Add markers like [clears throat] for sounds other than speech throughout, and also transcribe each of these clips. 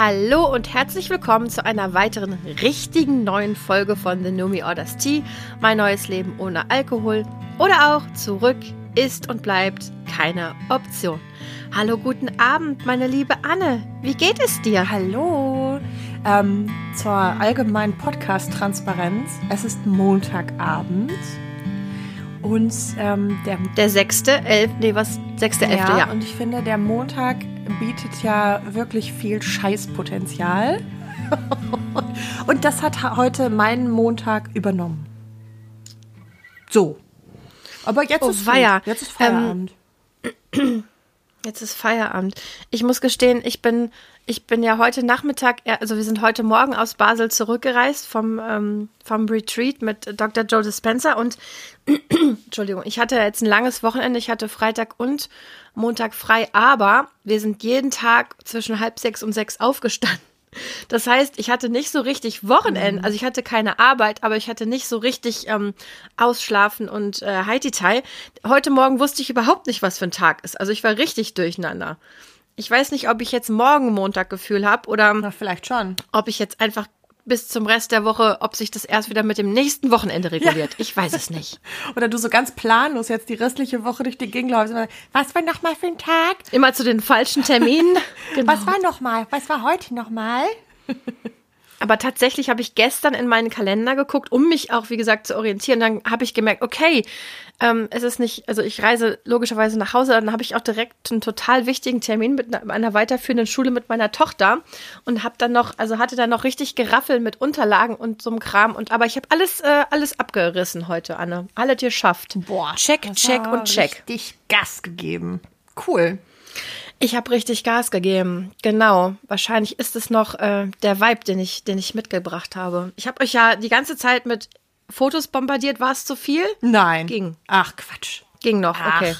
Hallo und herzlich willkommen zu einer weiteren richtigen neuen Folge von The Numi Orders Tea, mein neues Leben ohne Alkohol oder auch zurück ist und bleibt keine Option. Hallo, guten Abend, meine liebe Anne. Wie geht es dir? Hallo. Ähm, zur allgemeinen Podcast-Transparenz. Es ist Montagabend. Und ähm, der, Der sechste, elf, nee, was? Sechste, elfte, ja. Und ich finde, der Montag bietet ja wirklich viel Scheißpotenzial. [laughs] und das hat ha- heute meinen Montag übernommen. So. Aber jetzt Oh, ist gut. Jetzt ist Ähm, Feierabend. [clears throat] Jetzt ist Feierabend. Ich muss gestehen, ich bin, ich bin ja heute Nachmittag, also wir sind heute Morgen aus Basel zurückgereist vom, ähm, vom Retreat mit Dr. Joe Dispenza und [clears throat] Entschuldigung, ich hatte jetzt ein langes Wochenende. Ich hatte Freitag und Montag frei, aber wir sind jeden Tag zwischen halb sechs und sechs aufgestanden. Das heißt, ich hatte nicht so richtig Wochenende, also ich hatte keine Arbeit, aber ich hatte nicht so richtig ähm, Ausschlafen und äh, Haiti-Tai. Heute Morgen wusste ich überhaupt nicht, was für ein Tag ist. Also ich war richtig durcheinander. Ich weiß nicht, ob ich jetzt morgen Montag Gefühl habe oder Na, vielleicht schon. ob ich jetzt einfach bis zum Rest der Woche, ob sich das erst wieder mit dem nächsten Wochenende reguliert. Ich weiß es nicht. [laughs] Oder du so ganz planlos jetzt die restliche Woche durch die Gegend läufst. Was war noch mal für ein Tag? Immer zu den falschen Terminen. [laughs] Genau. Was war noch mal? Was war heute noch mal? [laughs] Aber tatsächlich habe ich gestern in meinen Kalender geguckt, um mich auch, wie gesagt, zu orientieren. Dann habe ich gemerkt, okay, ähm, es ist nicht, also ich reise logischerweise nach Hause, dann habe ich auch direkt einen total wichtigen Termin mit einer, einer weiterführenden Schule mit meiner Tochter und habe dann noch, also hatte dann noch richtig geraffelt mit Unterlagen und so einem Kram. Und aber ich habe alles, äh, alles abgerissen heute, Anne. Alle dir schafft. Boah, check, check und check. Richtig Gas gegeben. Cool. Ich habe richtig Gas gegeben. Genau. Wahrscheinlich ist es noch äh, der Vibe, den ich, den ich mitgebracht habe. Ich habe euch ja die ganze Zeit mit Fotos bombardiert. War es zu viel? Nein. Ging. Ach, Quatsch. Ging noch, Ach, okay.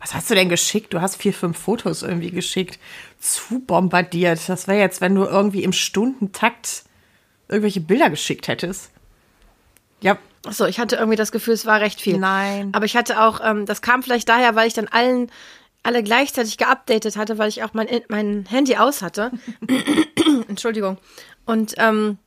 Was hast du denn geschickt? Du hast vier, fünf Fotos irgendwie geschickt. Zu bombardiert. Das wäre jetzt, wenn du irgendwie im Stundentakt irgendwelche Bilder geschickt hättest. Ja, Achso, ich hatte irgendwie das Gefühl, es war recht viel. Nein. Aber ich hatte auch, ähm, das kam vielleicht daher, weil ich dann allen alle gleichzeitig geupdatet hatte, weil ich auch mein, mein Handy aus hatte. [clears throat] Entschuldigung. Und ähm,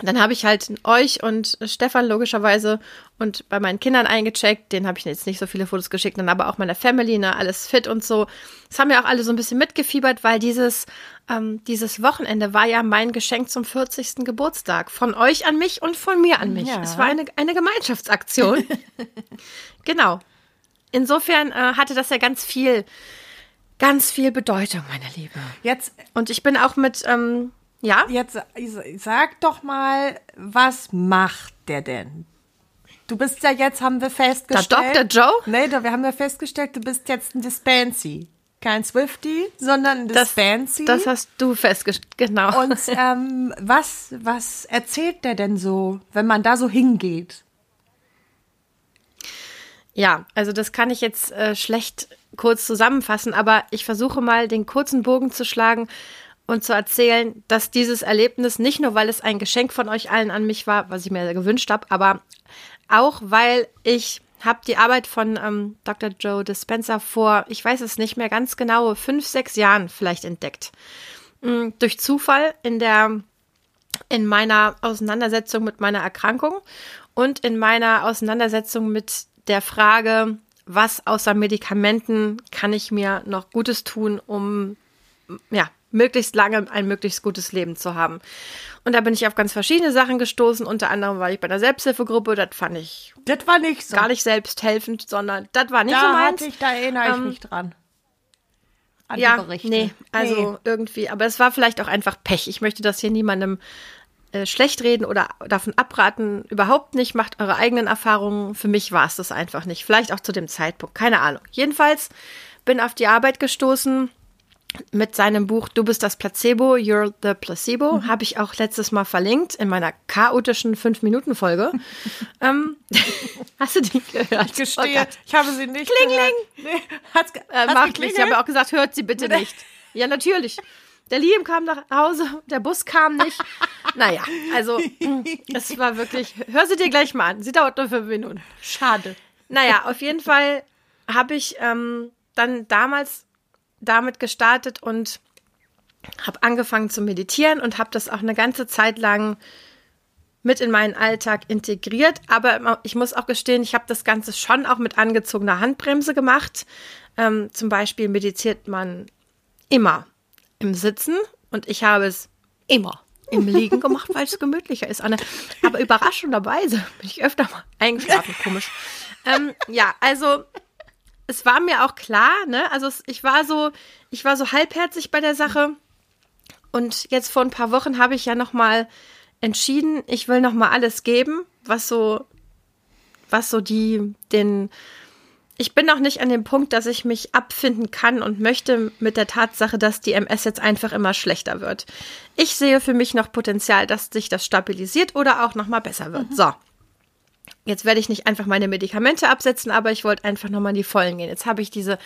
dann habe ich halt euch und Stefan logischerweise und bei meinen Kindern eingecheckt. Den habe ich jetzt nicht so viele Fotos geschickt, dann aber auch meiner Family, ne, alles fit und so. Das haben ja auch alle so ein bisschen mitgefiebert, weil dieses, ähm, dieses Wochenende war ja mein Geschenk zum 40. Geburtstag. Von euch an mich und von mir an mich. Ja. Es war eine, eine Gemeinschaftsaktion. [laughs] genau. Insofern äh, hatte das ja ganz viel, ganz viel Bedeutung, meine Liebe. jetzt, Und ich bin auch mit, ähm, ja, jetzt sag doch mal, was macht der denn? Du bist ja jetzt, haben wir der festgestellt. Dr. Joe? Nee, da, wir haben ja festgestellt, du bist jetzt ein Dispensy. Kein Swifty, sondern ein Das, Dispensy. das hast du festgestellt, genau. Und ähm, was, was erzählt der denn so, wenn man da so hingeht? Ja, also das kann ich jetzt äh, schlecht kurz zusammenfassen, aber ich versuche mal den kurzen Bogen zu schlagen und zu erzählen, dass dieses Erlebnis nicht nur, weil es ein Geschenk von euch allen an mich war, was ich mir gewünscht habe, aber auch, weil ich habe die Arbeit von ähm, Dr. Joe Dispenza vor, ich weiß es nicht mehr ganz genau, fünf, sechs Jahren vielleicht entdeckt. Mm, durch Zufall in der in meiner Auseinandersetzung mit meiner Erkrankung und in meiner Auseinandersetzung mit der Frage, was außer Medikamenten kann ich mir noch Gutes tun, um ja, möglichst lange ein möglichst gutes Leben zu haben. Und da bin ich auf ganz verschiedene Sachen gestoßen. Unter anderem war ich bei einer Selbsthilfegruppe. Das fand ich Das war nicht so. gar nicht selbsthelfend, sondern das war nicht da so meins. ich, da erinnere ich Ähm, mich dran. An ja, die Berichte. nee, also Nee. irgendwie, aber es war vielleicht auch einfach Pech. Ich möchte das hier niemandem äh, schlecht reden oder davon abraten. Überhaupt nicht. Macht eure eigenen Erfahrungen. Für mich war es das einfach nicht. Vielleicht auch zu dem Zeitpunkt. Keine Ahnung. Jedenfalls bin auf die Arbeit gestoßen mit seinem Buch Du bist das Placebo, You're the Placebo. Mhm. Habe ich auch letztes Mal verlinkt in meiner chaotischen 5-Minuten-Folge. [laughs] ähm, [laughs] hast du die gehört? Ich gestehe, Oh ich habe sie nicht Kling, gehört. Nee, hat's, ge- Äh, hat's macht nicht. Ich habe auch gesagt, hört sie Bitte? nicht. Ja, natürlich. Der Liam kam nach Hause, der Bus kam nicht. [laughs] Naja, also es war wirklich, hör sie dir gleich mal an. Sie dauert nur fünf Minuten. Schade. Naja, auf jeden Fall habe ich ähm, dann damals damit gestartet und habe angefangen zu meditieren und habe das auch eine ganze Zeit lang mit in meinen Alltag integriert. Aber ich muss auch gestehen, ich habe das Ganze schon auch mit angezogener Handbremse gemacht. Ähm, zum Beispiel meditiert man immer im Sitzen und ich habe es immer im Liegen gemacht, weil es gemütlicher ist. Anne. Aber überraschenderweise bin ich öfter mal eingeschlafen, komisch. Ähm, ja, also es war mir auch klar, ne? Also ich war so, ich war so halbherzig bei der Sache. Und jetzt vor ein paar Wochen habe ich ja noch mal entschieden, ich will noch mal alles geben, was so, was so die, den, ich bin noch nicht an dem Punkt, dass ich mich abfinden kann und möchte mit der Tatsache, dass die MS jetzt einfach immer schlechter wird. Ich sehe für mich noch Potenzial, dass sich das stabilisiert oder auch noch mal besser wird. Mhm. So. Jetzt werde ich nicht einfach meine Medikamente absetzen, aber ich wollte einfach noch mal in die Vollen gehen. Jetzt habe ich diese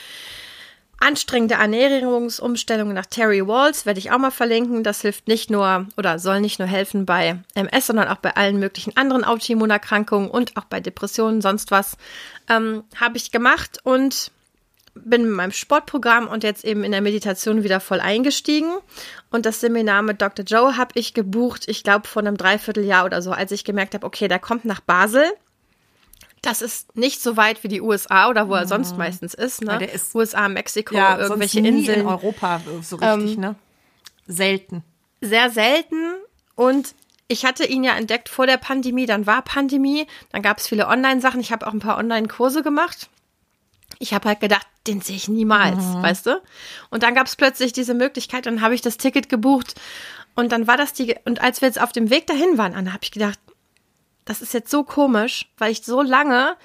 anstrengende Ernährungsumstellung nach Terry Walls werde ich auch mal verlinken. Das hilft nicht nur oder soll nicht nur helfen bei MS, sondern auch bei allen möglichen anderen Autoimmunerkrankungen und auch bei Depressionen, sonst was. Ähm, Habe ich gemacht und bin mit meinem Sportprogramm und jetzt eben in der Meditation wieder voll eingestiegen. Und das Seminar mit Dr. Joe habe ich gebucht, ich glaube, vor einem Dreivierteljahr oder so, als ich gemerkt habe, okay, der kommt nach Basel. Das ist nicht so weit wie die USA oder wo er sonst meistens ist. Ne? der ist, USA, Mexiko, ja, irgendwelche nie Inseln. in Europa so richtig, ähm, ne? Selten. Sehr selten. Und ich hatte ihn ja entdeckt vor der Pandemie, dann war Pandemie, dann gab es viele Online-Sachen. Ich habe auch ein paar Online-Kurse gemacht. Ich habe halt gedacht, den sehe ich niemals, mhm. weißt du? Und dann gab es plötzlich diese Möglichkeit, dann habe ich das Ticket gebucht und dann war das die, und als wir jetzt auf dem Weg dahin waren, dann habe ich gedacht, das ist jetzt so komisch, weil ich so lange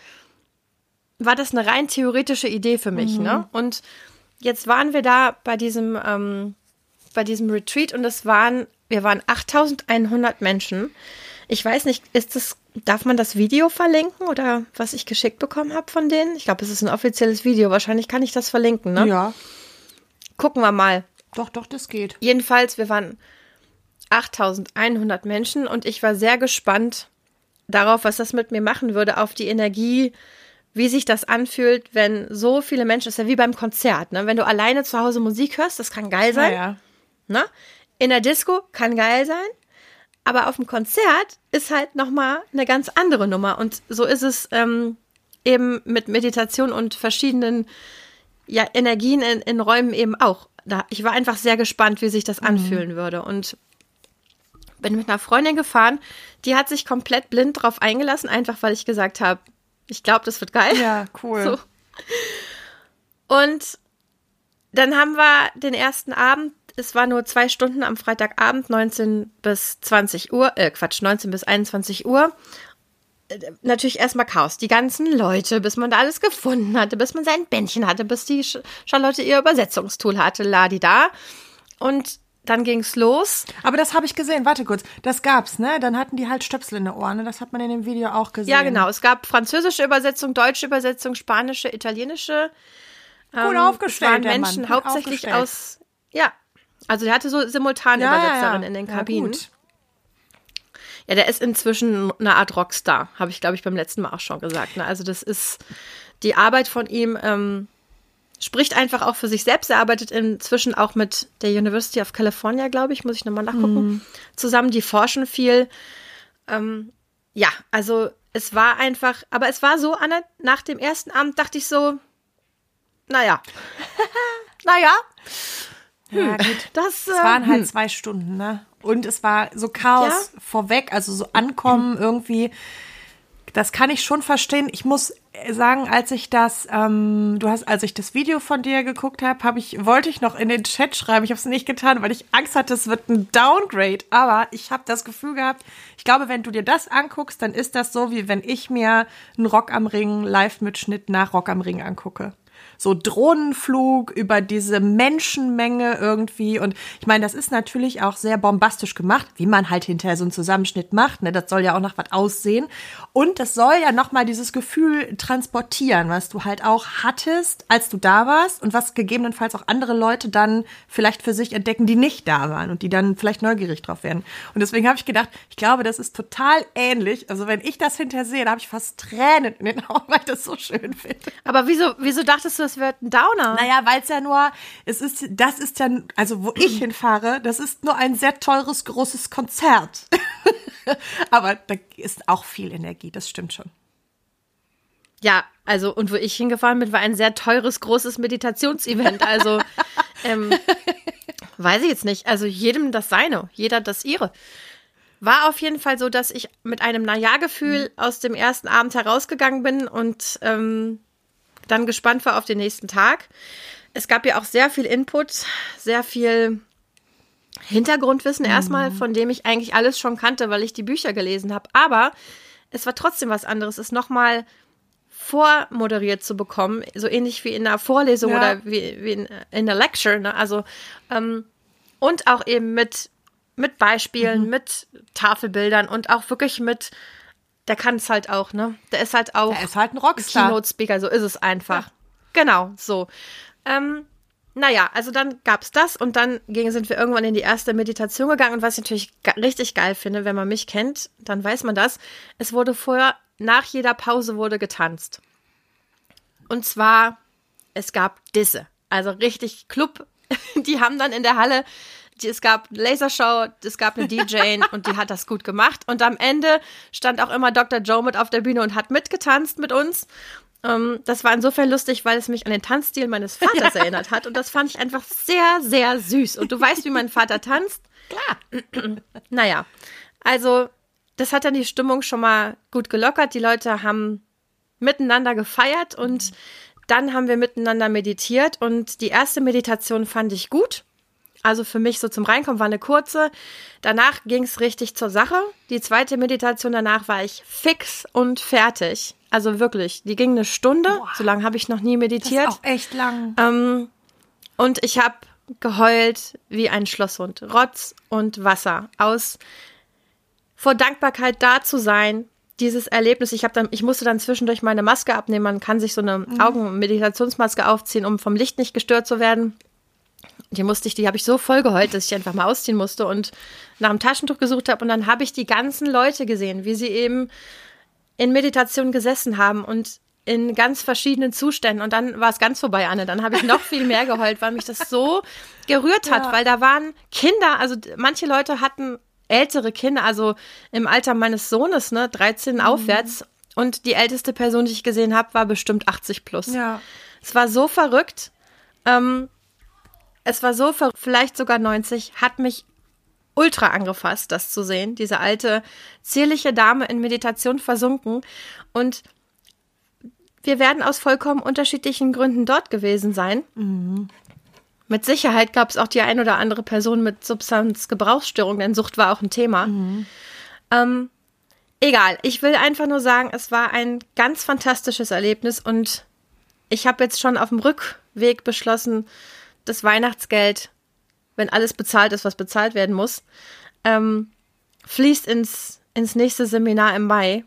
war das eine rein theoretische Idee für mich, mhm. ne? Und jetzt waren wir da bei diesem, ähm, bei diesem Retreat und es waren, wir waren 8100 Menschen. Ich weiß nicht, ist das, darf man das Video verlinken oder was ich geschickt bekommen habe von denen? Ich glaube, es ist ein offizielles Video. Wahrscheinlich kann ich das verlinken, ne? Ja. Gucken wir mal. Doch, doch, das geht. Jedenfalls, wir waren 8100 Menschen und ich war sehr gespannt, darauf, was das mit mir machen würde, auf die Energie, wie sich das anfühlt, wenn so viele Menschen, das ist ja wie beim Konzert, ne? Wenn du alleine zu Hause Musik hörst, das kann geil sein. Ja, ja. Ne? In der Disco kann geil sein. Aber auf dem Konzert ist halt nochmal eine ganz andere Nummer. Und so ist es ähm, eben mit Meditation und verschiedenen ja, Energien in, in Räumen eben auch. Da, ich war einfach sehr gespannt, wie sich das mhm. anfühlen würde. Und bin mit einer Freundin gefahren, die hat sich komplett blind drauf eingelassen, einfach weil ich gesagt habe, ich glaube, das wird geil. Ja, [laughs] cool. So. Und dann haben wir den ersten Abend, es war nur zwei Stunden am Freitagabend, 19 bis 20 Uhr, äh Quatsch, 19 bis 21 Uhr. Äh, natürlich erstmal Chaos. Die ganzen Leute, bis man da alles gefunden hatte, bis man sein Bändchen hatte, bis die Charlotte ihr Übersetzungstool hatte, ladi da. Und dann ging's los. Aber das habe ich gesehen. Warte kurz. Das gab's, ne? Dann hatten die halt Stöpsel in den Ohren. Ne? Das hat man in dem Video auch gesehen. Ja, genau. Es gab französische Übersetzung, deutsche Übersetzung, spanische, italienische. Ähm, Gut aufgestellt. Es waren Menschen hauptsächlich aus. Ja. Also der hatte so simultane ja, Übersetzerin ja, in den Kabinen. Ja, ja, der ist inzwischen eine Art Rockstar, habe ich, glaube ich, beim letzten Mal auch schon gesagt. Ne? Also das ist die Arbeit von ihm. Ähm, spricht einfach auch für sich selbst. Er arbeitet inzwischen auch mit der University of California, glaube ich, muss ich nochmal nachgucken, mhm. zusammen. Die forschen viel. Ähm, ja, also es war einfach, aber es war so, Anna, nach dem ersten Abend dachte ich so, naja, [laughs] naja. Ja, hm, gut. Das, äh, es waren halt hm. zwei Stunden, ne? Und es war so Chaos ja? vorweg, also so ankommen [clears throat] irgendwie. Das kann ich schon verstehen. Ich muss sagen, als ich das, ähm, du hast, als ich das Video von dir geguckt habe, habe ich, wollte ich noch in den Chat schreiben. Ich habe es nicht getan, weil ich Angst hatte, es wird ein Downgrade. Aber ich habe das Gefühl gehabt, ich glaube, wenn du dir das anguckst, dann ist das so, wie wenn ich mir einen Rock am Ring Live-Mitschnitt nach Rock am Ring angucke so Drohnenflug über diese Menschenmenge irgendwie. Und ich meine, das ist natürlich auch sehr bombastisch gemacht, wie man halt hinterher so einen Zusammenschnitt macht. Ne? Das soll ja auch nach was aussehen. Und das soll ja nochmal dieses Gefühl transportieren, was du halt auch hattest, als du da warst und was gegebenenfalls auch andere Leute dann vielleicht für sich entdecken, die nicht da waren und die dann vielleicht neugierig drauf werden. Und deswegen habe ich gedacht, ich glaube, das ist total ähnlich. Also wenn ich das hinterher sehe, da habe ich fast Tränen in den Augen, weil ich das so schön finde. Aber wieso, wieso dachtest du, es wird ein Downer? Naja, weil es ja nur, es ist, das ist ja, also wo ich [clears throat] hinfahre, das ist nur ein sehr teures, großes Konzert. [laughs] Aber da ist auch viel Energie, das stimmt schon. Ja, also, und wo ich hingefahren bin, war ein sehr teures, großes Meditationsevent. Also, [laughs] ähm, weiß ich jetzt nicht. Also, jedem das seine, jeder das ihre. War auf jeden Fall so, dass ich mit einem Naja-Gefühl mhm. aus dem ersten Abend herausgegangen bin und ähm, dann gespannt war auf den nächsten Tag. Es gab ja auch sehr viel Input, sehr viel Hintergrundwissen mhm. erstmal, von dem ich eigentlich alles schon kannte, weil ich die Bücher gelesen habe. Aber es war trotzdem was anderes, es nochmal vormoderiert zu bekommen, so ähnlich wie in einer Vorlesung ja. oder wie, wie in, in einer Lecture. Ne? Also ähm, und auch eben mit mit Beispielen, mhm. mit Tafelbildern und auch wirklich mit, der kann es halt auch, ne? Der ist halt auch. Der ist halt ein Rockstar. Keynote-Speaker, so ist es einfach. Ja. Genau, so. Ähm, naja, also dann gab es das und dann ging, sind wir irgendwann in die erste Meditation gegangen. Und was ich natürlich richtig geil finde, wenn man mich kennt, dann weiß man das. Es wurde vorher, nach jeder Pause wurde getanzt. Und zwar, es gab Disse. Also richtig Club. [laughs] Die haben dann in der Halle es gab eine Lasershow, es gab eine DJ [laughs] und die hat das gut gemacht. Und am Ende stand auch immer Dr. Joe mit auf der Bühne und hat mitgetanzt mit uns. Um, ähm, das war insofern lustig, weil es mich an den Tanzstil meines [laughs] Vaters ja. erinnert hat. Und das fand ich einfach sehr, sehr süß. Und du weißt, wie mein Vater tanzt? Klar. [clears throat] naja, also das hat dann die Stimmung schon mal gut gelockert. Die Leute haben miteinander gefeiert und dann haben wir miteinander meditiert. Und die erste Meditation fand ich gut. Also für mich so zum Reinkommen war eine kurze. Danach ging es richtig zur Sache. Die zweite Meditation danach war ich fix und fertig. Also wirklich, die ging eine Stunde. Boah, so lange habe ich noch nie meditiert. Das ist auch echt lang. Ähm, und ich habe geheult wie ein Schlosshund. Rotz und Wasser. Aus vor Dankbarkeit da zu sein. Dieses Erlebnis, ich habe dann, ich musste dann zwischendurch meine Maske abnehmen. Man kann sich so eine mhm. Augenmeditationsmaske aufziehen, um vom Licht nicht gestört zu werden. Die musste ich, die habe ich so voll geheult, dass ich einfach mal ausziehen musste und nach einem Taschentuch gesucht habe. Und dann habe ich die ganzen Leute gesehen, wie sie eben in Meditation gesessen haben und in ganz verschiedenen Zuständen. Und dann war es ganz vorbei, Anne. Dann habe ich noch viel mehr geheult, weil mich das so gerührt hat, ja. weil da waren Kinder, also manche Leute hatten ältere Kinder, also im Alter meines Sohnes, ne, 13 mhm. aufwärts. Und die älteste Person, die ich gesehen habe, war bestimmt 80 plus. Ja. Es war so verrückt. Ähm, es war so, vielleicht sogar 90, hat mich ultra angefasst, das zu sehen. Diese alte, zierliche Dame in Meditation versunken. Und wir werden aus vollkommen unterschiedlichen Gründen dort gewesen sein. Mhm. Mit Sicherheit gab es auch die ein oder andere Person mit Substanzgebrauchsstörung, denn Sucht war auch ein Thema. Mhm. Ähm, egal, ich will einfach nur sagen, es war ein ganz fantastisches Erlebnis und ich habe jetzt schon auf dem Rückweg beschlossen, das Weihnachtsgeld, wenn alles bezahlt ist, was bezahlt werden muss, ähm, fließt ins, ins nächste Seminar im Mai.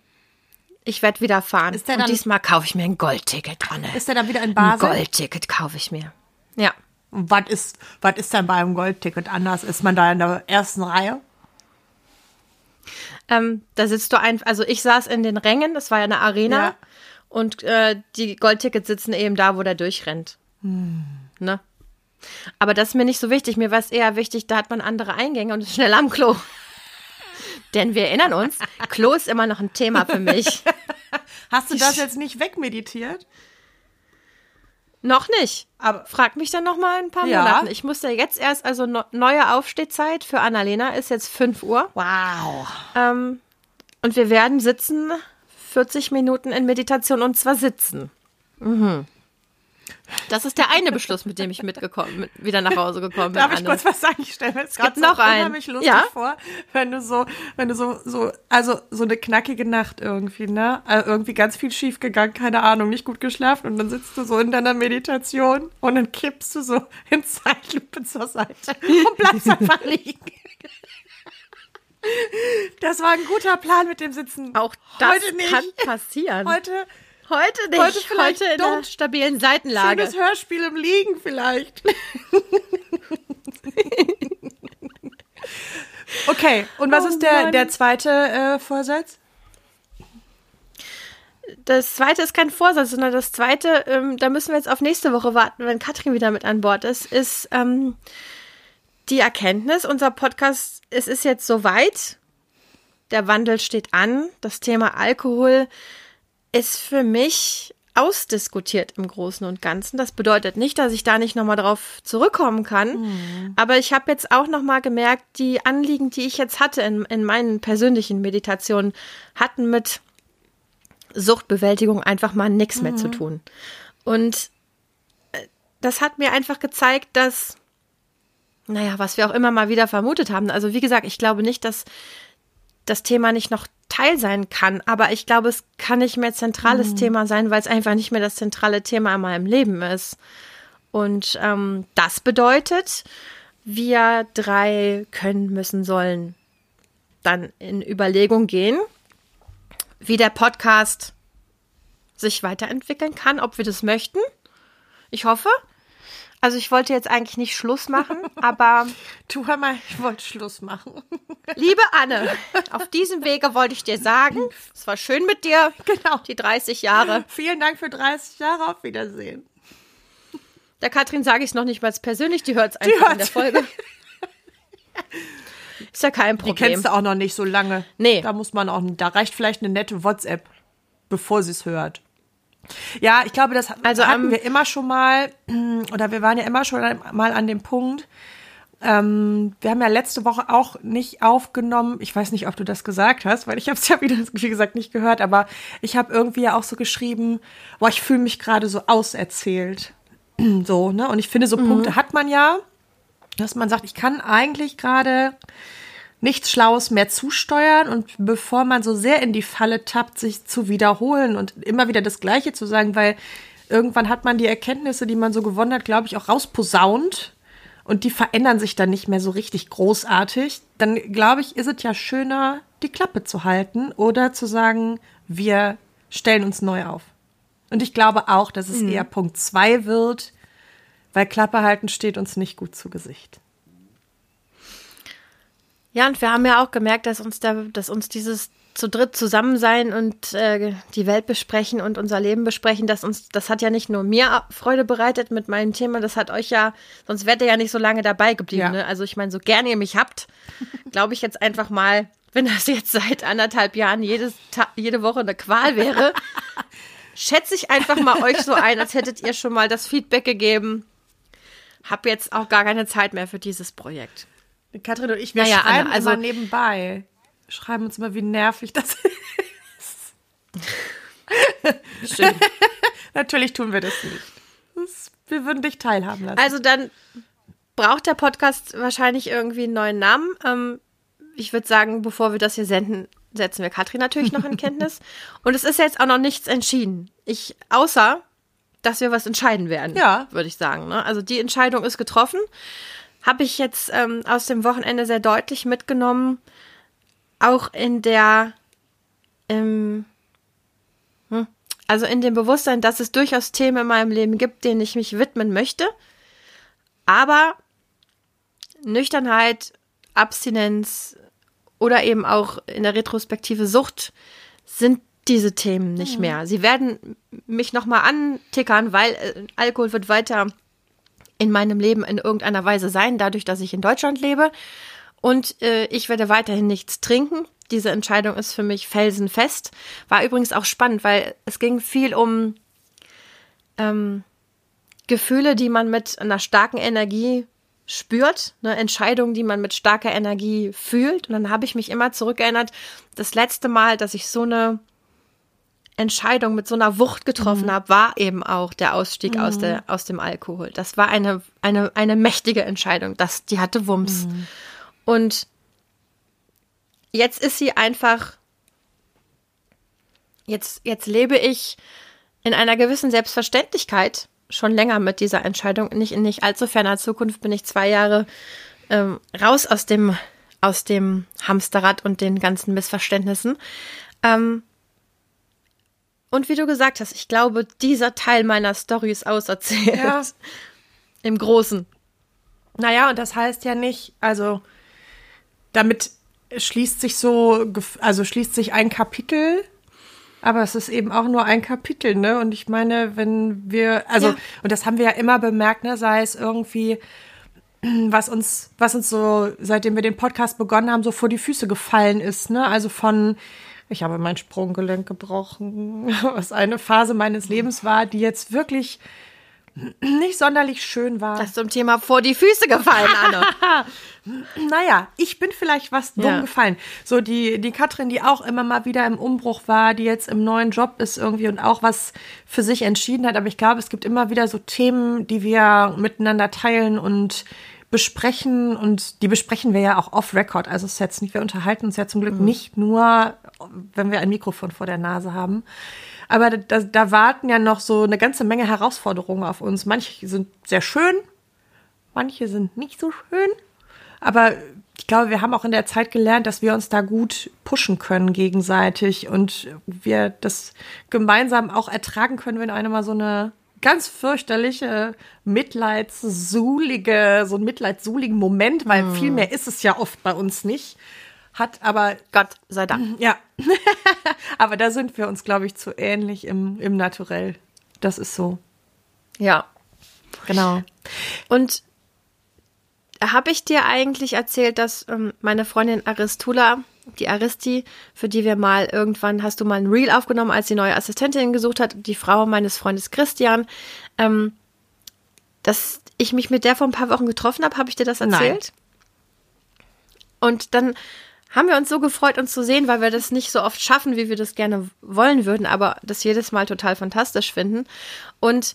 Ich werde wieder fahren. Ist der dann, Und diesmal kaufe ich mir ein Goldticket, Anne. Ist der dann wieder in Basel? Ein Goldticket kaufe ich mir. Ja. Und was ist, was ist denn bei einem Goldticket anders? Ist man da in der ersten Reihe? Ähm, da sitzt du einfach, also ich saß in den Rängen, das war ja eine Arena. Ja. Und äh, die Goldtickets sitzen eben da, wo der durchrennt. Hm. Ne? Aber das ist mir nicht so wichtig. Mir war es eher wichtig, da hat man andere Eingänge und ist schnell am Klo. [laughs] Denn wir erinnern uns, Klo ist immer noch ein Thema für mich. [laughs] Hast du das jetzt nicht wegmeditiert? Noch nicht. Aber frag mich dann noch mal ein paar ja. Monaten. Ich muss ja jetzt erst, also neue Aufstehzeit für Annalena ist jetzt 5 Uhr. Wow. Ähm, und wir werden sitzen 40 Minuten in Meditation und zwar sitzen. Mhm. Das ist der eine Beschluss, mit dem ich mitgekommen, mit, wieder nach Hause gekommen bin. Darf ich kurz was sagen? Ich stelle mir jetzt gerade so noch unheimlich lustig ja? vor, wenn du so, wenn du so, so, also so eine knackige Nacht irgendwie, ne? Also irgendwie ganz viel schief gegangen, keine Ahnung, nicht gut geschlafen und dann sitzt du so in deiner Meditation und dann kippst du so [laughs] in Zeitlupe zur Seite und bleibst [laughs] einfach liegen. Das war ein guter Plan mit dem Sitzen. Auch das Heute nicht. kann passieren. Heute Heute nicht. Heute, vielleicht Heute in der stabilen Seitenlage. Schönes Hörspiel im Liegen vielleicht. [laughs] okay, und was oh ist der, der zweite äh, Vorsatz? das zweite ist kein Vorsatz, sondern das zweite, ähm, da müssen wir jetzt auf nächste Woche warten, wenn Katrin wieder mit an Bord ist, ist ähm, die Erkenntnis, unser Podcast, es ist jetzt soweit, der Wandel steht an, das Thema Alkohol ist für mich ausdiskutiert im Großen und Ganzen. Das bedeutet nicht, dass ich da nicht nochmal drauf zurückkommen kann. Mhm. Aber ich habe jetzt auch nochmal gemerkt, die Anliegen, die ich jetzt hatte in, in meinen persönlichen Meditationen, hatten mit Suchtbewältigung einfach mal nichts mhm. mehr zu mhm. tun. Und äh, das hat mir einfach gezeigt, dass, naja, was wir auch immer mal wieder vermutet haben. Also wie gesagt, ich glaube nicht, dass das Thema nicht noch Teil sein kann, aber ich glaube, es kann nicht mehr zentrales mhm. Thema sein, weil es einfach nicht mehr das zentrale Thema in meinem Leben ist. Und ähm, das bedeutet, wir drei können, müssen, sollen dann in Überlegung gehen, wie der Podcast sich weiterentwickeln kann, ob wir das möchten. Ich hoffe. Also ich wollte jetzt eigentlich nicht Schluss machen, [laughs] aber. Du hör mal, ich wollte Schluss machen. [laughs] Liebe Anne, auf diesem Wege wollte ich dir sagen, es war schön mit dir. Genau. Die 30 Jahre. Vielen Dank für 30 Jahre. Auf Wiedersehen. Der Katrin sage ich es noch nicht mal persönlich, die hört es einfach in der Folge. [laughs] Ist ja kein Problem. Die kennst du auch noch nicht so lange. Nee. Da muss man auch, da reicht vielleicht eine nette WhatsApp, bevor sie es hört. Ja, ich glaube, das also, hatten um, wir immer schon mal, [clears throat] oder wir waren ja immer schon mal an dem Punkt. Ähm, wir haben ja letzte Woche auch nicht aufgenommen. Ich weiß nicht, ob du das gesagt hast, weil ich [laughs] habe es ja wieder, wie gesagt, nicht gehört. Aber ich habe irgendwie ja auch so geschrieben, boah, ich fühle mich gerade so auserzählt. [clears throat] so, ne? Und ich finde, so mhm. Punkte hat man ja, dass man sagt, ich kann eigentlich gerade nichts Schlaues mehr zusteuern und bevor man so sehr in die Falle tappt, sich zu wiederholen und immer wieder das Gleiche zu sagen, weil irgendwann hat man die Erkenntnisse, die man so gewonnen hat, glaube ich, auch rausposaunt und die verändern sich dann nicht mehr so richtig großartig, dann glaube ich, ist es ja schöner, die Klappe zu halten oder zu sagen, wir stellen uns neu auf. Und ich glaube auch, dass es mhm. eher Punkt zwei wird, weil Klappe halten steht uns nicht gut zu Gesicht. Ja, und wir haben ja auch gemerkt, dass uns da, dass uns dieses zu dritt zusammen sein und äh, die Welt besprechen und unser Leben besprechen, dass uns, das hat ja nicht nur mir Freude bereitet mit meinem Thema, das hat euch ja, sonst wärt ihr ja nicht so lange dabei geblieben. Ja. Ne? Also ich meine, so gern ihr mich habt, glaube ich jetzt einfach mal, wenn das jetzt seit anderthalb Jahren jedes jede Woche eine Qual wäre, schätze ich einfach mal euch so ein, als hättet ihr schon mal das Feedback gegeben. Hab jetzt auch gar keine Zeit mehr für dieses Projekt. Katrin und ich, wir naja, schreiben Anna, also immer nebenbei. Schreiben uns immer, wie nervig das [laughs] ist. Schön. [laughs] Natürlich tun wir das nicht. Das, wir würden dich teilhaben lassen. Also dann braucht der Podcast wahrscheinlich irgendwie einen neuen Namen. Ähm, ich würde sagen, bevor wir das hier senden, setzen wir Katrin natürlich noch in Kenntnis. [laughs] Und es ist jetzt auch noch nichts entschieden. Ich, außer, dass wir was entscheiden werden. Ja. Würde ich sagen. Ne? Also die Entscheidung ist getroffen habe ich jetzt ähm, aus dem Wochenende sehr deutlich mitgenommen, auch in der, ähm, hm, also in dem Bewusstsein, dass es durchaus Themen in meinem Leben gibt, denen ich mich widmen möchte, aber Nüchternheit, Abstinenz oder eben auch in der Retrospektive Sucht sind diese Themen nicht mhm. mehr. Sie werden mich nochmal antickern, weil äh, Alkohol wird weiter in meinem Leben in irgendeiner Weise sein, dadurch, dass ich in Deutschland lebe. Und äh, ich werde weiterhin nichts trinken. Diese Entscheidung ist für mich felsenfest. War übrigens auch spannend, weil es ging viel um ähm, Gefühle, die man mit einer starken Energie spürt, eine Entscheidung, die man mit starker Energie fühlt. Und dann habe ich mich immer zurückerinnert, das letzte Mal, dass ich so eine Entscheidung mit so einer Wucht getroffen mhm. habe, war eben auch der Ausstieg mhm. aus, der, aus dem Alkohol. Das war eine, eine, eine mächtige Entscheidung. Das, die hatte Wumms. Mhm. Und jetzt ist sie einfach, jetzt, jetzt lebe ich in einer gewissen Selbstverständlichkeit schon länger mit dieser Entscheidung. Nicht in nicht allzu ferner Zukunft bin ich zwei Jahre ähm, raus aus dem, aus dem Hamsterrad und den ganzen Missverständnissen. Ähm, und wie du gesagt hast, ich glaube, dieser Teil meiner Story ist auserzählt. Ja. [laughs] Im Großen. Naja, und das heißt ja nicht, also damit schließt sich so, also schließt sich ein Kapitel Aber es ist eben auch nur ein Kapitel, ne? Und ich meine, wenn wir, also, ja. und das haben wir ja immer bemerkt, ne, sei es irgendwie, [clears throat] was uns, was uns so, seitdem wir den Podcast begonnen haben, so vor die Füße gefallen ist, ne? Also von, ich habe mein Sprunggelenk gebrochen, [laughs] was eine Phase meines Lebens war, die jetzt wirklich [clears throat] nicht sonderlich schön war. Das ist zum Thema vor die Füße gefallen, Anne. [laughs] naja, ich bin vielleicht was dumm ja. gefallen. So die, die Katrin, die auch immer mal wieder im Umbruch war, die jetzt im neuen Job ist irgendwie und auch was für sich entschieden hat. Aber ich glaube, es gibt immer wieder so Themen, die wir miteinander teilen und besprechen und die besprechen wir ja auch off-Record. Also es ist jetzt nicht, wir unterhalten uns ja zum Glück mhm. nicht nur, wenn wir ein Mikrofon vor der Nase haben. Aber da, da warten ja noch so eine ganze Menge Herausforderungen auf uns. Manche sind sehr schön, manche sind nicht so schön. Aber ich glaube, wir haben auch in der Zeit gelernt, dass wir uns da gut pushen können gegenseitig und wir das gemeinsam auch ertragen können, wenn einer mal so eine ganz fürchterliche, mitleidssulige, so einen mitleidssuligen Moment, weil mm. viel mehr ist es ja oft bei uns nicht hat, aber Gott sei Dank. Ja. [laughs] aber da sind wir uns, glaube ich, zu ähnlich im, im Naturell. Das ist so. Ja. Genau. Und habe ich dir eigentlich erzählt, dass ähm, meine Freundin Aristula, die Aristi, für die wir mal irgendwann, hast du mal ein Reel aufgenommen, als sie neue Assistentin gesucht hat, die Frau meines Freundes Christian, ähm, dass ich mich mit der vor ein paar Wochen getroffen habe, habe ich dir das erzählt? Nein. Und dann haben wir uns so gefreut, uns zu sehen, weil wir das nicht so oft schaffen, wie wir das gerne wollen würden, aber das jedes Mal total fantastisch finden. Und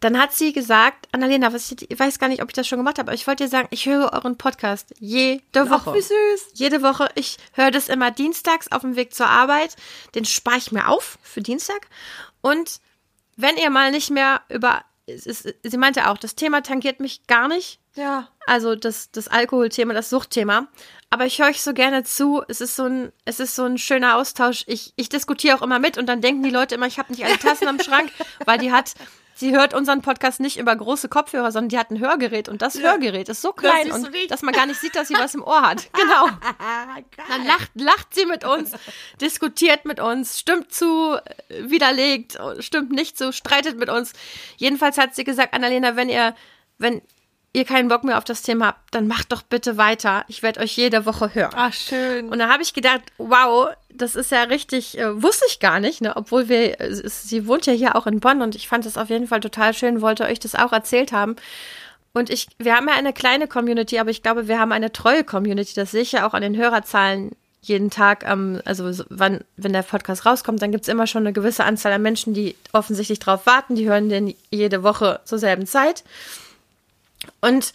dann hat sie gesagt, Annalena, was ich, ich, weiß gar nicht, ob ich das schon gemacht habe, aber ich wollte dir sagen, ich höre euren Podcast jede Woche. Ach, wie süß. Jede Woche. Ich höre das immer dienstags auf dem Weg zur Arbeit. Den spare ich mir auf für Dienstag. Und wenn ihr mal nicht mehr über, ist, sie meinte auch, das Thema tangiert mich gar nicht. Ja. Also das, das Alkoholthema, das Suchtthema. Aber ich höre euch so gerne zu. Es ist so ein, es ist so ein schöner Austausch. Ich, ich diskutiere auch immer mit und dann denken die Leute immer, ich habe nicht alle Tassen am Schrank, [laughs] weil die hat, sie hört unseren Podcast nicht über große Kopfhörer, sondern die hat ein Hörgerät und das ja. Hörgerät ist so klein und dass man gar nicht sieht, dass sie was im Ohr hat. [laughs] Genau. Dann lacht, lacht sie mit uns, diskutiert mit uns, stimmt zu, widerlegt, stimmt nicht zu, streitet mit uns. Jedenfalls hat sie gesagt, Annalena, wenn ihr, wenn ihr keinen Bock mehr auf das Thema habt, dann macht doch bitte weiter. Ich werde euch jede Woche hören. Ach, schön. Und da habe ich gedacht, wow, das ist ja richtig, äh, wusste ich gar nicht, ne? obwohl wir, äh, sie wohnt ja hier auch in Bonn und ich fand das auf jeden Fall total schön, wollte euch das auch erzählt haben. Und ich, wir haben ja eine kleine Community, aber ich glaube, wir haben eine treue Community. Das sehe ich ja auch an den Hörerzahlen jeden Tag, ähm, also wann, wenn der Podcast rauskommt, dann gibt es immer schon eine gewisse Anzahl an Menschen, die offensichtlich drauf warten. Die hören den jede Woche zur selben Zeit. Und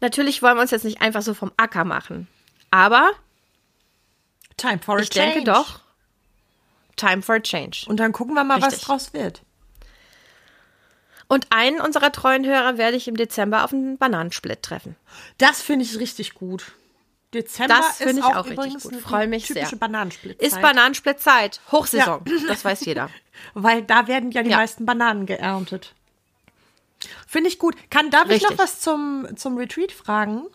natürlich wollen wir uns jetzt nicht einfach so vom Acker machen. Aber Time for a ich change. denke doch, Time for a change. Und dann gucken wir mal, Richtig. was draus wird. Und einen unserer treuen Hörer werde ich im Dezember auf einen Bananensplit treffen. Das finde ich richtig gut. Dezember das finde ich auch richtig gut. Freue mich typische sehr. Bananensplit-Zeit. Ist Bananensplit-Zeit. Hochsaison. Ja. Das weiß jeder. [laughs] Weil da werden ja die ja. meisten Bananen geerntet. Finde ich gut. Kann, darf Richtig. ich noch was zum, zum Retreat fragen?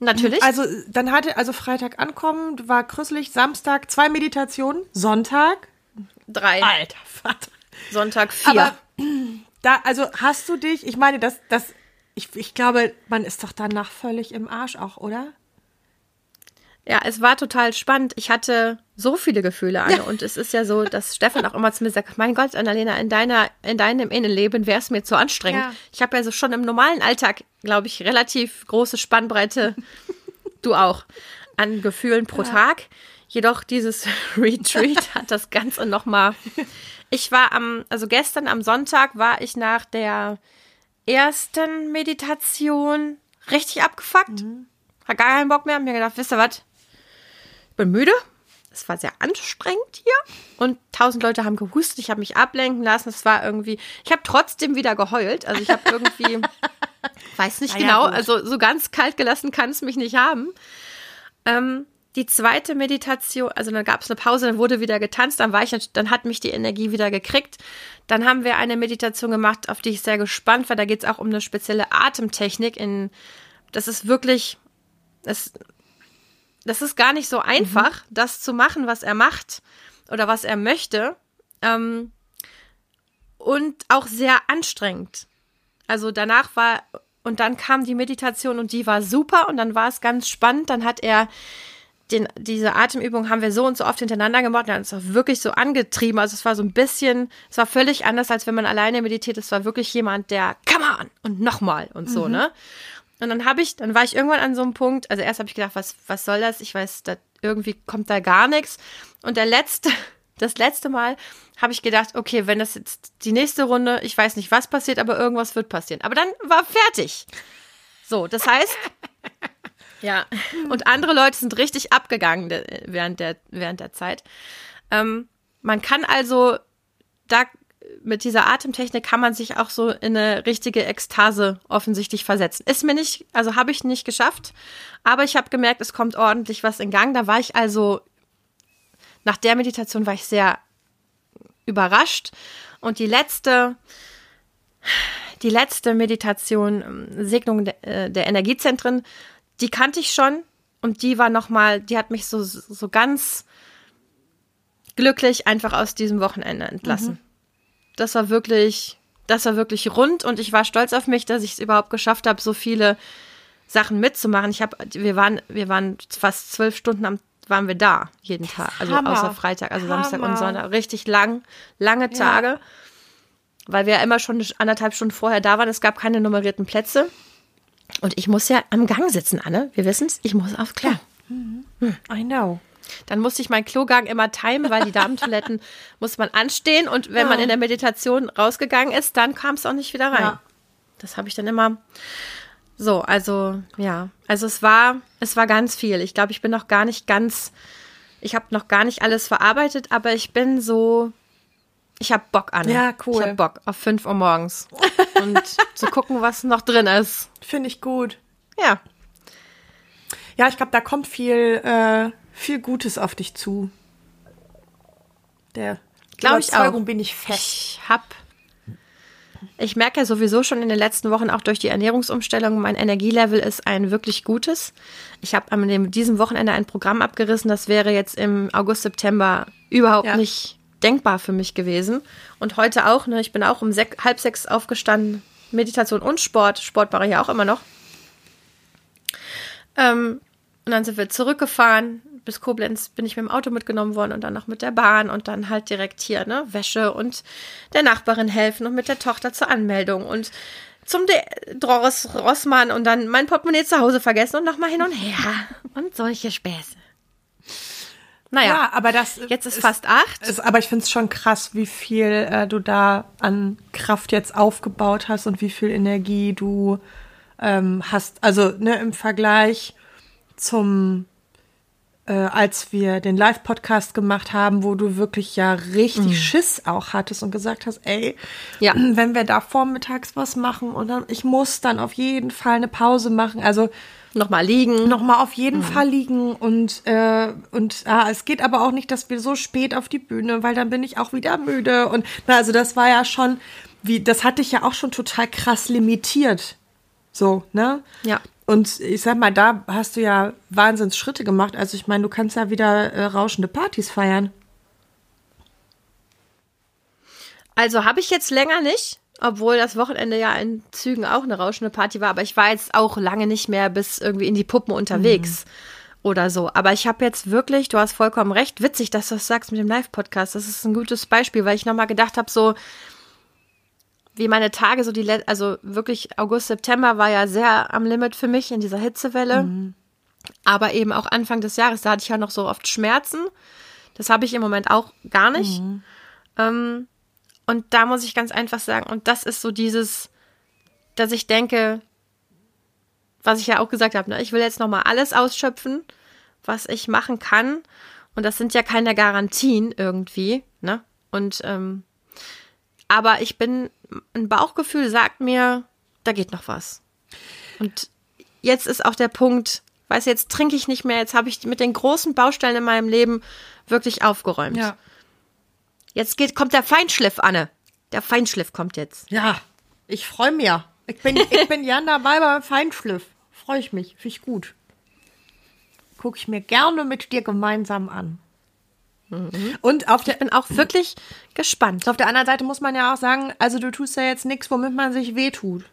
Natürlich. Also, dann hatte, also Freitag ankommen, war krüsselig, Samstag zwei Meditationen, Sonntag drei. Alter Vater. Sonntag vier. Aber [clears throat] da, also hast du dich, ich meine, das, das, ich, ich glaube, man ist doch danach völlig im Arsch auch, oder? Ja, es war total spannend. Ich hatte so viele Gefühle, Anne. Ja. Und es ist ja so, dass Stefan auch immer zu mir sagt, mein Gott, Annalena, in deiner, in deinem Innenleben wäre es mir zu anstrengend. Ja. Ich habe ja so schon im normalen Alltag, glaube ich, relativ große Spannbreite, [laughs] du auch, an Gefühlen pro ja. Tag. Jedoch dieses [laughs] Retreat [laughs] hat das Ganze nochmal. Ich war am, also gestern am Sonntag war ich nach der ersten Meditation richtig abgefuckt. Mhm. Hat gar keinen Bock mehr. Hab mir gedacht, wisst ihr was? Bin müde. Es war sehr anstrengend hier und tausend Leute haben gehustet. Ich habe mich ablenken lassen. Es war irgendwie, ich habe trotzdem wieder geheult. Also ich habe irgendwie, [laughs] weiß nicht ja, genau, ja, also so ganz kalt gelassen kann es mich nicht haben. Ähm, die zweite Meditation, also dann gab es eine Pause, dann wurde wieder getanzt, dann war ich, dann hat mich die Energie wieder gekriegt. Dann haben wir eine Meditation gemacht, auf die ich sehr gespannt war. Da geht es auch um eine spezielle Atemtechnik. In, das ist wirklich, das das ist gar nicht so einfach, mhm. das zu machen, was er macht. oder was er möchte. Ähm, und auch sehr anstrengend. Also danach war, und dann kam die Meditation und die war super und dann war es ganz spannend. Dann hat er den, diese Atemübung haben wir so und so oft hintereinander gemacht und dann ist auch wirklich so angetrieben. Also es war so ein bisschen, es war völlig anders, als wenn man alleine meditiert. Es war wirklich jemand, der, come on und nochmal und so, mhm. ne? Und dann habe ich, dann war ich irgendwann an so einem Punkt, also erst habe ich gedacht, was, was soll das? Ich weiß, da, irgendwie kommt da gar nichts. Und der letzte, [laughs] das letzte Mal habe ich gedacht, okay, wenn das jetzt die nächste Runde, ich weiß nicht, was passiert, aber irgendwas wird passieren. Aber dann war fertig. So, das heißt, [laughs] ja, und andere Leute sind richtig abgegangen während der, während der Zeit. Ähm, man kann also da mit dieser Atemtechnik kann man sich auch so in eine richtige Ekstase offensichtlich versetzen. Ist mir nicht, also habe ich nicht geschafft, aber ich habe gemerkt, es kommt ordentlich was in Gang. Da war ich also, nach der Meditation war ich sehr überrascht. Und die letzte, die letzte Meditation, ähm, Segnung der, äh, der Energiezentren, die kannte ich schon und die war nochmal, die hat mich so, so ganz glücklich einfach aus diesem Wochenende entlassen. Mhm. Das war wirklich, das war wirklich rund und ich war stolz auf mich, dass ich es überhaupt geschafft habe, so viele Sachen mitzumachen. Ich habe, wir waren, wir waren fast zwölf Stunden am waren wir da jeden Tag, also Hammer. außer Freitag, also Hammer. Samstag und Sonntag, richtig lang, lange Tage, ja. weil wir ja immer schon anderthalb Stunden vorher da waren. Es gab keine nummerierten Plätze. Und ich muss ja am Gang sitzen, Anne. Wir wissen es, ich muss aufs Klo. Ja. Mhm. I know. Dann musste ich meinen Klogang immer timen, weil die Damentoiletten [laughs] muss man anstehen und wenn ja. man in der Meditation rausgegangen ist, dann kam es auch nicht wieder rein. Ja. Das habe ich dann immer so, also ja, also es war es war ganz viel. Ich glaube, ich bin noch gar nicht ganz ich habe noch gar nicht alles verarbeitet, aber ich bin so ich habe Bock an. Ja, cool. Ich habe Bock auf 5 Uhr morgens. Und zu gucken, was noch drin ist. Finde ich gut. Ja. Ja, ich glaube, da kommt viel, äh, viel Gutes auf dich zu. Der glaube ich auch. bin ich fest. Ich hab ich merke ja sowieso schon in den letzten Wochen auch durch die Ernährungsumstellung, mein Energielevel ist ein wirklich gutes. Ich habe an diesem Wochenende ein Programm abgerissen, das wäre jetzt im August, September überhaupt ja. nicht denkbar für mich gewesen. Und heute auch, ne? Ich bin auch um sech, halb sechs aufgestanden. Meditation und Sport. Sport mache ich ja auch immer noch. Ähm, und dann sind wir zurückgefahren. Bis Koblenz bin ich mit dem Auto mitgenommen worden und dann noch mit der Bahn und dann halt direkt hier, ne, Wäsche und der Nachbarin helfen und mit der Tochter zur Anmeldung und zum De Doris Rossmann und dann mein Portemonnaie zu Hause vergessen und nochmal hin und her und solche Späße. Naja, ja, aber das jetzt ist, ist fast acht. Ist, aber ich finde es schon krass, wie viel äh, du da an Kraft jetzt aufgebaut hast und wie viel Energie du ähm, hast. Also ne, im Vergleich zum äh, als wir den Live-Podcast gemacht haben, wo du wirklich ja richtig mhm. Schiss auch hattest und gesagt hast, ey, ja. [clears throat] wenn wir da vormittags was machen und dann, ich muss dann auf jeden Fall eine Pause machen. Also Nochmal liegen. Nochmal auf jeden mhm. Fall liegen. Und, äh, und ah, es geht aber auch nicht, dass wir so spät auf die Bühne, weil dann bin ich auch wieder müde. Und na, also das war ja schon, wie, das hatte ich ja auch schon total krass limitiert. So, ne? Ja. Und ich sag mal, da hast du ja Wahnsinns Schritte gemacht. Also ich meine, du kannst ja wieder äh, rauschende Partys feiern. Also habe ich jetzt länger nicht. Obwohl das Wochenende ja in Zügen auch eine rauschende Party war, aber ich war jetzt auch lange nicht mehr bis irgendwie in die Puppen unterwegs mhm. oder so. Aber ich habe jetzt wirklich, du hast vollkommen recht, witzig, dass du das sagst mit dem Live-Podcast. Das ist ein gutes Beispiel, weil ich nochmal gedacht habe, so wie meine Tage, so die, also wirklich August, September war ja sehr am Limit für mich in dieser Hitzewelle. Mhm. Aber eben auch Anfang des Jahres, da hatte ich ja noch so oft Schmerzen. Das habe ich im Moment auch gar nicht. Mhm. Ähm, und da muss ich ganz einfach sagen, und das ist so dieses, dass ich denke, was ich ja auch gesagt habe, ne, ich will jetzt nochmal alles ausschöpfen, was ich machen kann. Und das sind ja keine Garantien irgendwie, ne? Und ähm, aber ich bin, ein Bauchgefühl sagt mir, da geht noch was. Und jetzt ist auch der Punkt, weiß jetzt trinke ich nicht mehr, jetzt habe ich mit den großen Baustellen in meinem Leben wirklich aufgeräumt. Ja. Jetzt geht, kommt der Feinschliff, Anne. Der Feinschliff kommt jetzt. Ja, ich freue mich. Ich bin, ich bin gern dabei beim Feinschliff. Freue ich mich. Finde ich gut. Gucke ich mir gerne mit dir gemeinsam an. Und auf der, Ich bin auch wirklich gespannt. auf der anderen Seite muss man ja auch sagen, also du tust ja jetzt nichts, womit man sich wehtut.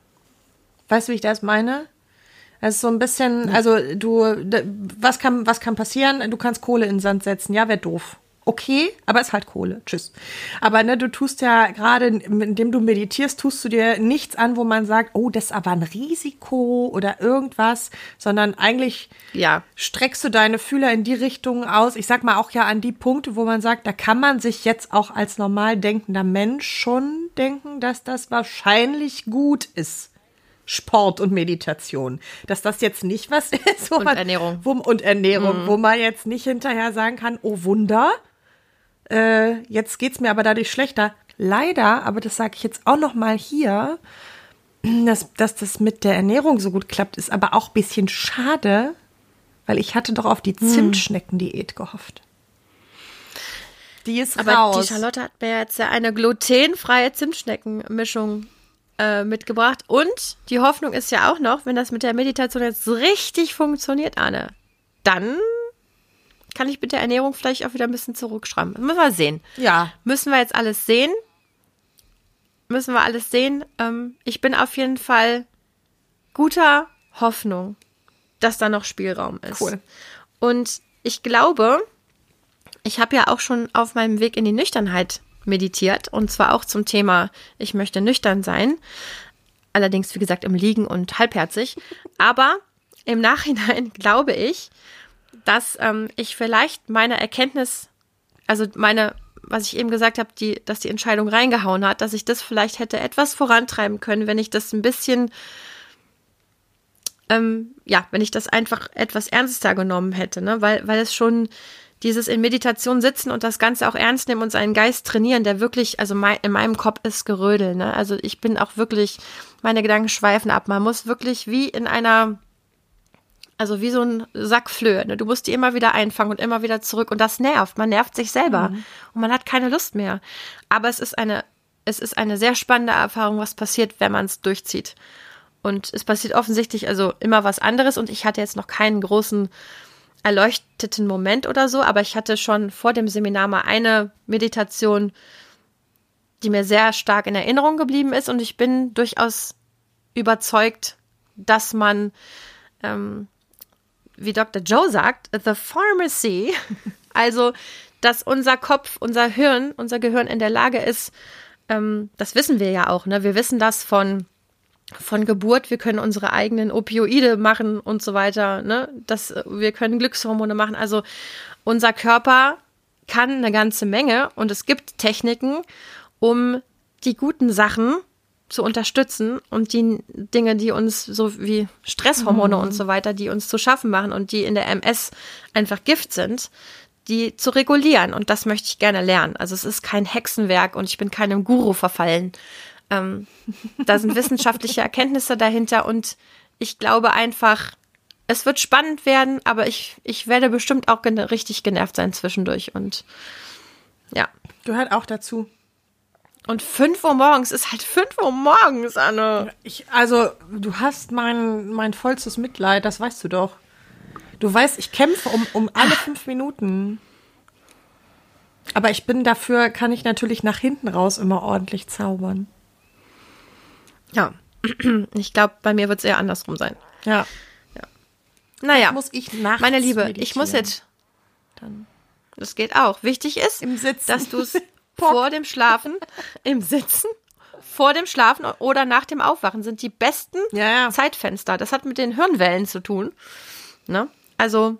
Weißt du, wie ich das meine? Es ist so ein bisschen, also du, was kann, was kann passieren? Du kannst Kohle in den Sand setzen, ja, wäre doof. Okay, aber ist halt Kohle. Tschüss. Aber ne, du tust ja gerade, indem du meditierst, tust du dir nichts an, wo man sagt, oh, das ist aber ein Risiko oder irgendwas, sondern eigentlich Ja. streckst du deine Fühler in die Richtung aus. Ich sag mal auch ja an die Punkte, wo man sagt, da kann man sich jetzt auch als normal denkender Mensch schon denken, dass das wahrscheinlich gut ist. Sport und Meditation. Dass das jetzt nicht was [laughs] ist, wo Und man, Ernährung. Wo, und Ernährung, wo man jetzt nicht hinterher sagen kann, oh Wunder, äh, jetzt geht's mir aber dadurch schlechter. Leider, aber das sage ich jetzt auch noch mal hier, dass, dass das mit der Ernährung so gut klappt, ist aber auch ein bisschen schade, weil ich hatte doch auf die Zimtschnecken-Diät gehofft. Die ist Aber raus. die Charlotte hat mir jetzt ja eine glutenfreie Zimtschneckenmischung äh, mitgebracht. Und die Hoffnung ist ja auch noch, wenn das mit der Meditation jetzt richtig funktioniert, Anne, dann kann ich mit der Ernährung vielleicht auch wieder ein bisschen zurückschreiben. Müssen wir sehen. ja, Müssen wir jetzt alles sehen? Müssen wir alles sehen? Ähm, ich bin auf jeden Fall guter Hoffnung, dass da noch Spielraum ist. Cool. Und ich glaube, ich habe ja auch schon auf meinem Weg in die Nüchternheit meditiert und zwar auch zum Thema, ich möchte nüchtern sein. Allerdings, wie gesagt, im Liegen und halbherzig. Aber im Nachhinein [laughs] glaube ich, dass ähm, ich vielleicht meine Erkenntnis, also meine, was ich eben gesagt habe, die, dass die Entscheidung reingehauen hat, dass ich das vielleicht hätte etwas vorantreiben können, wenn ich das ein bisschen, ähm, ja, wenn ich das einfach etwas ernster genommen hätte, ne? Weil, weil es schon dieses in Meditation sitzen und das Ganze auch ernst nehmen und seinen Geist trainieren, der wirklich, also mein, in meinem Kopf ist Gerödel, ne? Also ich bin auch wirklich, meine Gedanken schweifen ab. Man muss wirklich wie in einer, also wie so ein Sack Flöhe. Ne? Du musst die immer wieder einfangen und immer wieder zurück. Und das nervt. Man nervt sich selber. Und man hat keine Lust mehr. Aber es ist eine, es ist eine sehr spannende Erfahrung, was passiert, wenn man es durchzieht. Und es passiert offensichtlich also immer was anderes. Und ich hatte jetzt noch keinen großen erleuchteten Moment oder so, aber ich hatte schon vor dem Seminar mal eine Meditation, die mir sehr stark in Erinnerung geblieben ist. Und ich bin durchaus überzeugt, dass man ähm, wie Dr. Joe sagt, the pharmacy, also dass unser Kopf, unser Hirn, unser Gehirn in der Lage ist, ähm, das wissen wir ja auch, ne? Wir wissen das von von Geburt, wir können unsere eigenen Opioide machen und so weiter, ne? Das, wir können Glückshormone machen. Also unser Körper kann eine ganze Menge und es gibt Techniken, um die guten Sachen zu unterstützen und die Dinge, die uns so wie Stresshormone und so weiter, die uns zu schaffen machen und die in der MS einfach Gift sind, die zu regulieren. Und das möchte ich gerne lernen. Also es ist kein Hexenwerk und ich bin keinem Guru verfallen. Ähm, da sind [laughs] wissenschaftliche Erkenntnisse dahinter und ich glaube einfach, es wird spannend werden, aber ich, ich werde bestimmt auch gene richtig genervt sein zwischendurch und ja. gehört auch dazu. Und 5 Uhr morgens ist halt 5 Uhr morgens, Anne. Ich, also, du hast mein, mein vollstes Mitleid, das weißt du doch. Du weißt, ich kämpfe um, um alle fünf Minuten. Aber ich bin dafür, kann ich natürlich nach hinten raus immer ordentlich zaubern. Ja. [clears throat] Ich glaube, bei mir wird es eher andersrum sein. Ja. Naja, Muss ich nachts meine Liebe, ich muss meditieren. jetzt, Dann. das geht auch. Wichtig ist, dass du es [laughs] vor dem Schlafen, im Sitzen, vor dem Schlafen oder nach dem Aufwachen sind die besten Ja, ja. Zeitfenster. Das hat mit den Hirnwellen zu tun. Ne? Also,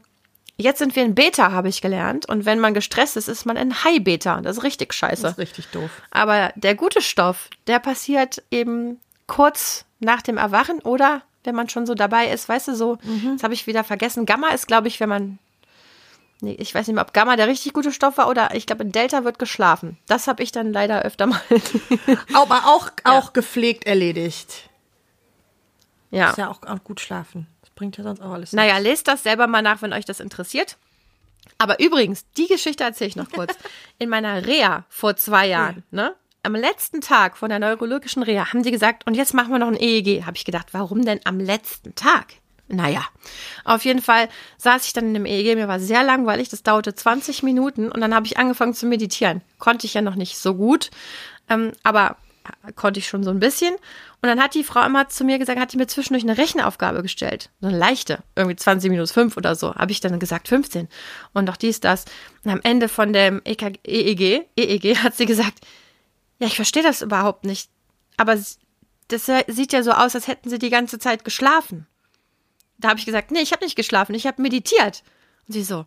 jetzt sind wir in Beta, habe ich gelernt. Und wenn man gestresst ist, ist man in High-Beta. Das ist richtig scheiße. Das ist richtig doof. Aber der gute Stoff, der passiert eben kurz nach dem Erwachen oder wenn man schon so dabei ist, weißt du, so, das habe ich wieder vergessen. Gamma ist, glaube ich, wenn man, nee, ich weiß nicht mehr, ob Gamma der richtig gute Stoff war oder ich glaube, in Delta wird geschlafen. Das habe ich dann leider öfter mal. [laughs] Aber auch, auch gepflegt erledigt. ja. Ist ja auch, auch gut schlafen. Das bringt ja sonst auch alles. Naja, lest das selber mal nach, wenn euch das interessiert. Aber übrigens, die Geschichte erzähle ich noch kurz. [laughs] In meiner Reha vor zwei Jahren, ne? Am letzten Tag von der neurologischen Reha haben die gesagt, und jetzt machen wir noch ein EEG. Habe ich gedacht, warum denn am letzten Tag? Naja, auf jeden Fall saß ich dann in dem EEG, mir war sehr langweilig, das dauerte 20 Minuten und dann habe ich angefangen zu meditieren. Konnte ich ja noch nicht so gut, ähm, aber konnte ich schon so ein bisschen. Und dann hat die Frau immer zu mir gesagt, hat die mir zwischendurch eine Rechenaufgabe gestellt. So eine leichte, irgendwie 20 minus 5 oder so. Habe ich dann gesagt 15. Und auch dies, das. Und am Ende von dem EKG, EEG, EEG hat sie gesagt, ja, ich verstehe das überhaupt nicht. Aber das sieht ja so aus, als hätten sie die ganze Zeit geschlafen. Da habe ich gesagt, nee, ich habe nicht geschlafen, ich habe meditiert. Und sie so,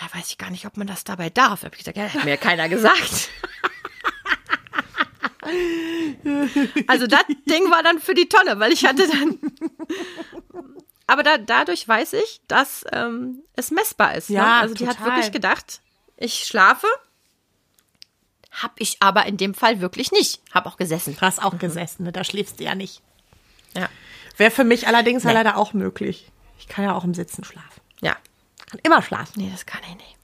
ja, weiß ich gar nicht, ob man das dabei darf. Habe ich gesagt, ja, hat mir keiner gesagt. [laughs] Also das Ding war dann für die Tonne, weil ich hatte dann. [laughs] Aber da, dadurch weiß ich, dass ähm, es messbar ist. Ne? Ja, ne? Also die total. hat wirklich gedacht, ich schlafe. Hab ich aber in dem Fall wirklich nicht. Hab auch gesessen. Du hast auch gesessen, ne? da schläfst du ja nicht. Ja. Wäre für mich allerdings ja leider auch möglich. Ich kann ja auch im Sitzen schlafen. Ja. Kann immer schlafen. Nee, das kann ich nicht.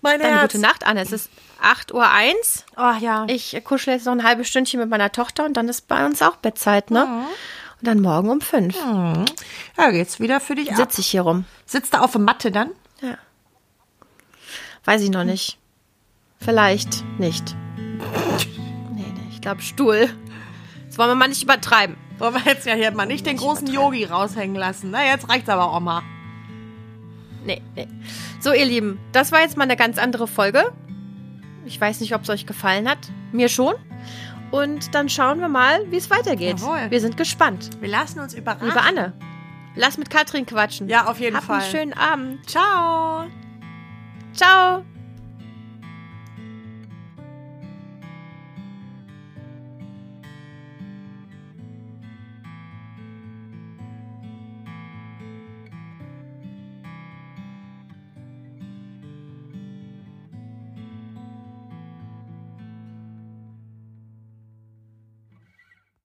Mein Dann Herz. gute Nacht, Anne. Es ist 8.01 Uhr. Oh ja. Ich kuschel jetzt noch ein halbes Stündchen mit meiner Tochter und dann ist bei uns auch Bettzeit, ne? Und dann morgen um fünf Ja, geht's wieder für dich sitze ich hier rum. Sitzt du auf der Matte dann? Ja. Weiß ich noch nicht. Vielleicht nicht. Nee, nee, ich glaube Stuhl. Das wollen wir mal nicht übertreiben. Wollen wir jetzt ja hier mal nicht den großen Yogi raushängen lassen. Na, jetzt reicht's aber auch mal. Nee, nee. So, ihr Lieben, das war jetzt mal eine ganz andere Folge. Ich weiß nicht, ob es euch gefallen hat. Mir schon. Und dann schauen wir mal, wie es weitergeht. Jawohl. Wir sind gespannt. Wir lassen uns überraschen. Liebe Anne, lass mit Katrin quatschen. Ja, auf jeden Habt Fall. einen schönen Abend. Ciao. Ciao.